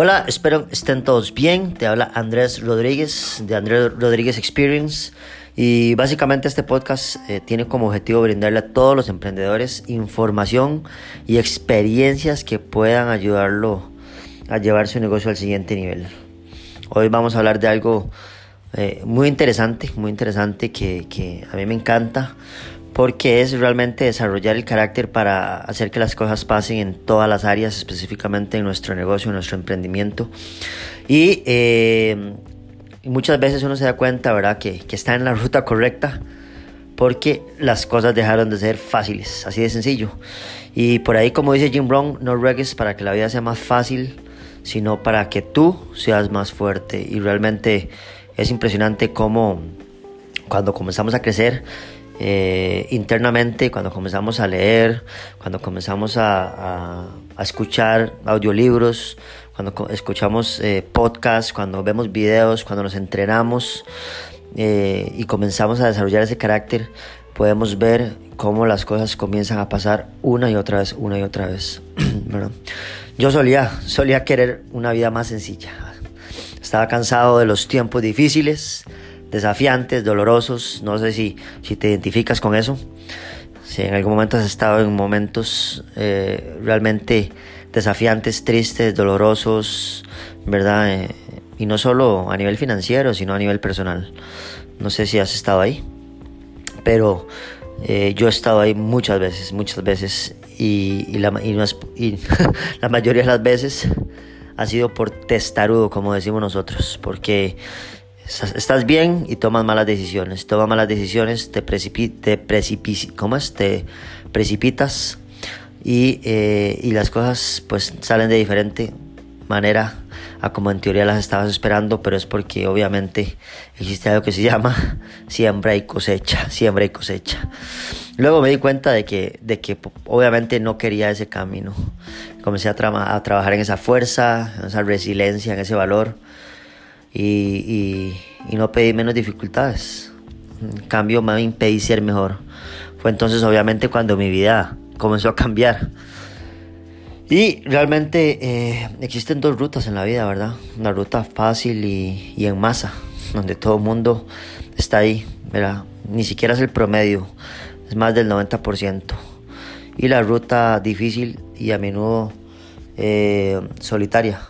Hola, espero estén todos bien. Te habla Andrés Rodríguez de Andrés Rodríguez Experience. Y básicamente este podcast eh, tiene como objetivo brindarle a todos los emprendedores información y experiencias que puedan ayudarlo a llevar su negocio al siguiente nivel. Hoy vamos a hablar de algo eh, muy interesante, muy interesante que, que a mí me encanta porque es realmente desarrollar el carácter para hacer que las cosas pasen en todas las áreas, específicamente en nuestro negocio, en nuestro emprendimiento. Y eh, muchas veces uno se da cuenta, ¿verdad?, que, que está en la ruta correcta porque las cosas dejaron de ser fáciles, así de sencillo. Y por ahí, como dice Jim Brown, no ruegues para que la vida sea más fácil, sino para que tú seas más fuerte. Y realmente es impresionante cómo cuando comenzamos a crecer, eh, internamente cuando comenzamos a leer, cuando comenzamos a, escuchar audiolibros, cuando escuchamos eh, podcasts, cuando vemos videos, cuando nos entrenamos eh, y comenzamos a desarrollar ese carácter, podemos ver cómo las cosas comienzan a pasar una y otra vez, una y otra vez. Yo solía, solía querer una vida más sencilla. Estaba cansado de los tiempos difíciles, desafiantes, dolorosos. No sé si, si te identificas con eso. Si en algún momento has estado en momentos eh, realmente desafiantes, tristes, dolorosos, ¿verdad? Eh, y no solo a nivel financiero, sino a nivel personal. No sé si has estado ahí, pero eh, yo he estado ahí muchas veces, muchas veces, y, la mayoría de las veces ha sido por testarudo, como decimos nosotros, porque estás bien y tomas malas decisiones. Tomas malas decisiones, te, precipi te, ¿cómo es? te precipitas y, eh, y, las cosas pues salen de diferente manera a como en teoría las estabas esperando, pero es porque obviamente existe algo que se llama siembra y cosecha, siembra y cosecha. Luego me di cuenta de que, de que obviamente no quería ese camino. Comencé a trabajar en esa fuerza, en esa resiliencia, en ese valor y, no pedí menos dificultades. En cambio, me impedí ser mejor. Fue entonces, obviamente, cuando mi vida comenzó a cambiar. Y realmente eh, existen dos rutas en la vida, ¿verdad? Una ruta fácil y, y en masa, donde todo el mundo está ahí, ¿verdad? Ni siquiera es el promedio, es más del 90%. Y la ruta difícil y a menudo eh, solitaria,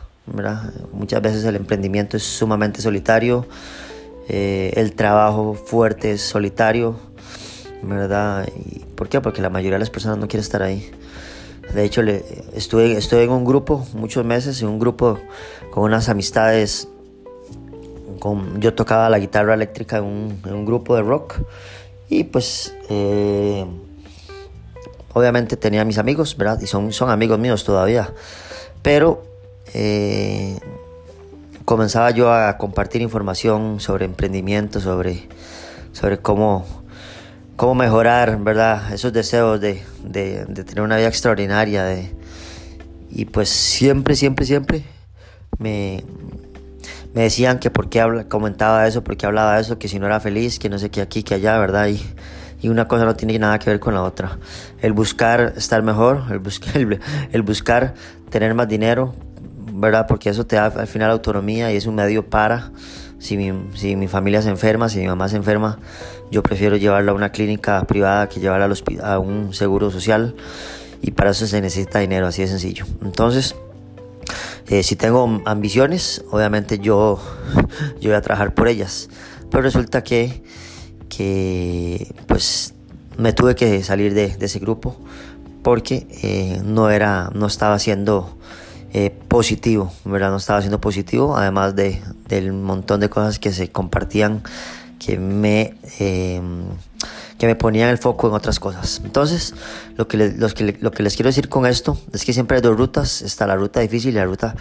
Muchas veces el emprendimiento es sumamente solitario, eh, el trabajo fuerte es solitario, ¿verdad? ¿Y ¿Por qué? Porque la mayoría de las personas no quieren estar ahí. De hecho, le, estuve, estuve en un grupo muchos meses, en un grupo con unas amistades. Con, yo tocaba la guitarra eléctrica en un, en un grupo de rock y pues eh, obviamente tenía mis amigos, ¿verdad? Y son, son amigos míos todavía. Pero eh, comenzaba yo a compartir información sobre emprendimiento, sobre, sobre cómo, cómo mejorar, ¿verdad? Esos deseos de, de, tener una vida extraordinaria. De, y pues siempre, siempre, siempre me, me decían que por qué habla, comentaba eso, por qué hablaba eso, que si no era feliz, que no sé qué aquí, que allá, ¿verdad? Y, y una cosa no tiene nada que ver con la otra. El buscar estar mejor, el, buscar, el buscar tener más dinero, ¿verdad? Porque eso te da al final autonomía y es un medio para. Si mi, si mi familia se enferma, si mi mamá se enferma, yo prefiero llevarla a una clínica privada que llevarla a un seguro social y para eso se necesita dinero, así de sencillo. Entonces, eh, si tengo ambiciones, obviamente yo, yo voy a trabajar por ellas. Pero resulta que, que pues me tuve que salir de, de ese grupo porque eh, no, era, no estaba haciendo eh, positivo, ¿verdad? No estaba siendo positivo, además de, del montón de cosas que se compartían que me, eh, que me ponían el foco en otras cosas. Entonces, lo que, los que, lo que les quiero decir con esto es que siempre hay dos rutas, está la ruta difícil y la ruta,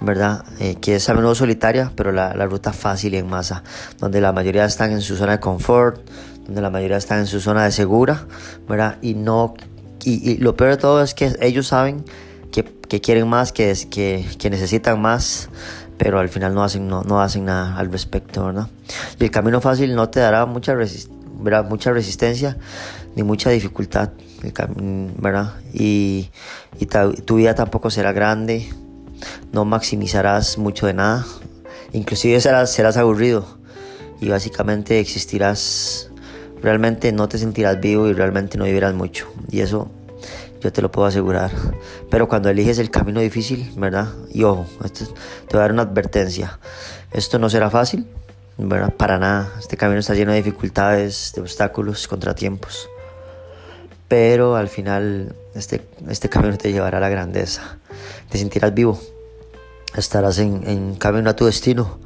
¿verdad? Eh, que es a menudo solitaria, pero la, la ruta fácil y en masa, donde la mayoría están en su zona de confort, donde la mayoría están en su zona de segura, ¿verdad? Y no, y, y lo peor de todo es que ellos saben que, quieren más, que, que, necesitan más, pero al final no hacen, no, no hacen nada al respecto, ¿verdad? Y el camino fácil no te dará mucha, mucha resistencia ni mucha dificultad, ¿verdad? Y, y tu vida tampoco será grande, no maximizarás mucho de nada, inclusive serás, serás aburrido y básicamente existirás, realmente no te sentirás vivo y realmente no vivirás mucho. Y eso yo te lo puedo asegurar. Pero cuando eliges el camino difícil, ¿verdad? Y ojo, te voy a dar una advertencia. Esto no será fácil, ¿verdad? Para nada. Este camino está lleno de dificultades, de obstáculos, contratiempos. Pero al final este, este camino te llevará a la grandeza. Te sentirás vivo. Estarás en, en camino a tu destino.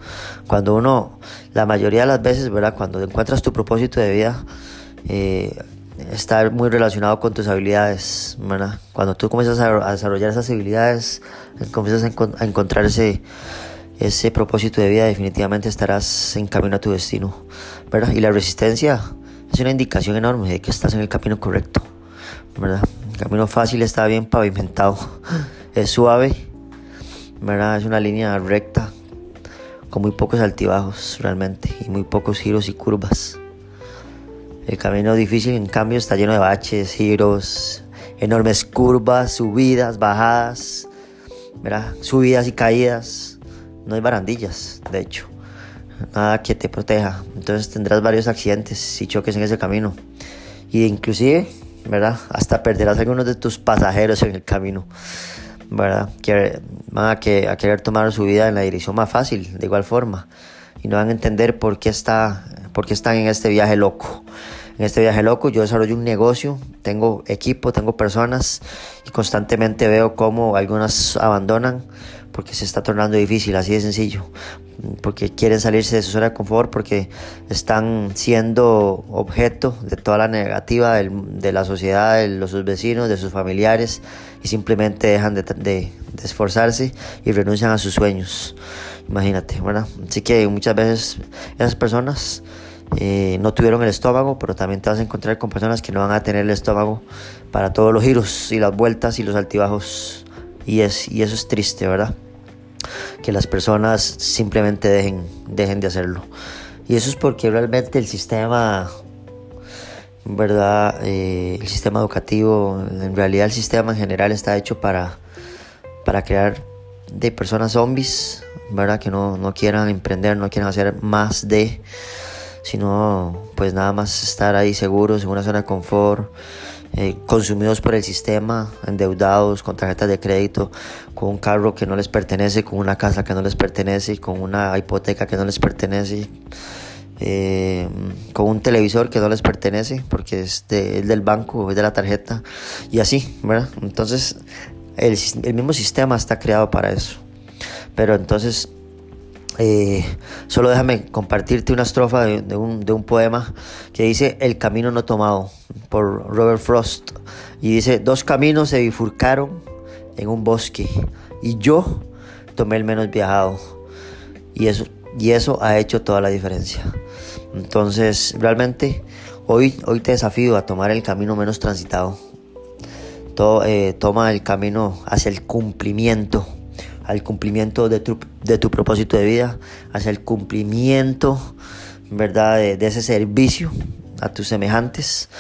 Cuando uno, la mayoría de las veces, ¿verdad? Cuando encuentras tu propósito de vida, eh, está muy relacionado con tus habilidades, ¿verdad? Cuando tú comienzas a, desarrollar esas habilidades, comienzas a, encontrar ese, ese propósito de vida, definitivamente estarás en camino a tu destino, ¿verdad? Y la resistencia es una indicación enorme de que estás en el camino correcto, ¿verdad? El camino fácil está bien pavimentado, es suave, ¿verdad? Es una línea recta con muy pocos altibajos realmente y muy pocos giros y curvas. El camino difícil, en cambio, está lleno de baches, giros, enormes curvas, subidas, bajadas, ¿verdad? subidas y caídas. No hay barandillas, de hecho, nada que te proteja. Entonces tendrás varios accidentes y choques en ese camino. Y inclusive, ¿verdad? Hasta perderás algunos de tus pasajeros en el camino. ¿verdad? Que van a, que, querer tomar su vida en la dirección más fácil, de igual forma. Y no van a entender por qué, está, por qué están en este viaje loco en este viaje loco. Yo desarrollo un negocio, tengo equipo, tengo personas y constantemente veo cómo algunas abandonan porque se está tornando difícil, así de sencillo. Porque quieren salirse de su zona de confort, porque están siendo objeto de toda la negativa de la sociedad, de los, sus vecinos, de sus familiares, y simplemente dejan de, de, esforzarse y renuncian a sus sueños. Imagínate, ¿verdad? Así que muchas veces esas personas eh, no tuvieron el estómago, pero también te vas a encontrar con personas que no van a tener el estómago para todos los giros y las vueltas y los altibajos. Y, es, y eso es triste, ¿verdad? Que las personas simplemente dejen, dejen de hacerlo. Y eso es porque realmente el sistema, ¿verdad? Eh, el sistema educativo, en realidad el sistema en general está hecho para, para crear de personas zombies, ¿verdad? Que no, no quieran emprender, no quieran hacer más de sino pues nada más estar ahí seguros en una zona de confort, eh, consumidos por el sistema, endeudados con tarjetas de crédito, con un carro que no les pertenece, con una casa que no les pertenece, con una hipoteca que no les pertenece. Eh, con un televisor que no les pertenece porque es, del banco, es de la tarjeta y así, ¿verdad? Entonces el, el mismo sistema está creado para eso. Pero entonces eh, solo déjame compartirte una estrofa de, un, poema que dice El camino no tomado por Robert Frost. Y dice, dos caminos se bifurcaron en un bosque y yo tomé el menos viajado. Y eso, y eso ha hecho toda la diferencia. Entonces, realmente, hoy, hoy te desafío a tomar el camino menos transitado. Eh, toma el camino hacia el cumplimiento al cumplimiento de tu, de tu propósito de vida, hacia el cumplimiento, ¿verdad?, de, ese servicio a tus semejantes,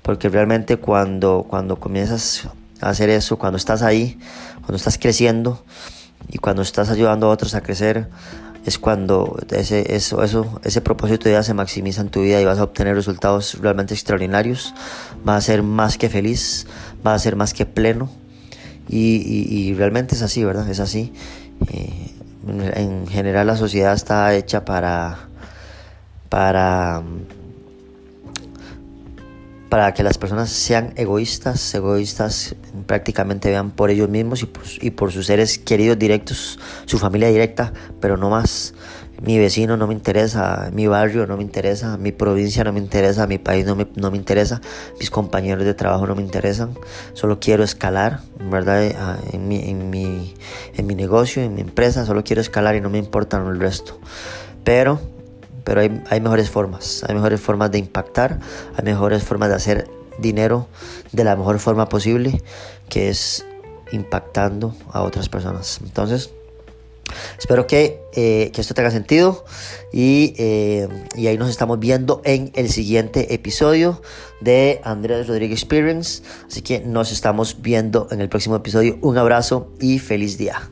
porque realmente cuando, cuando comienzas a hacer eso, cuando estás ahí, cuando estás creciendo y cuando estás ayudando a otros a crecer, es cuando ese, eso, ese propósito de vida se maximiza en tu vida y vas a obtener resultados realmente extraordinarios, vas a ser más que feliz, vas a ser más que pleno y, realmente es así, ¿verdad? Es así. Eh, en general la sociedad está hecha para, para, para que las personas sean egoístas, egoístas prácticamente vean por ellos mismos y por, y por sus seres queridos directos, su familia directa, pero no más mi vecino no me interesa, mi barrio no me interesa, mi provincia no me interesa, mi país no me, no me interesa, mis compañeros de trabajo no me interesan, solo quiero escalar, ¿verdad? Ah, en mi, en mi, en mi negocio, en mi empresa, solo quiero escalar y no me importa el resto. Pero, pero hay, hay mejores formas, hay mejores formas de impactar, hay mejores formas de hacer dinero de la mejor forma posible, que es impactando a otras personas. Entonces, Espero que, eh, que esto tenga sentido y, eh, y, ahí nos estamos viendo en el siguiente episodio de Andrés Rodríguez Experience. Así que nos estamos viendo en el próximo episodio. Un abrazo y feliz día.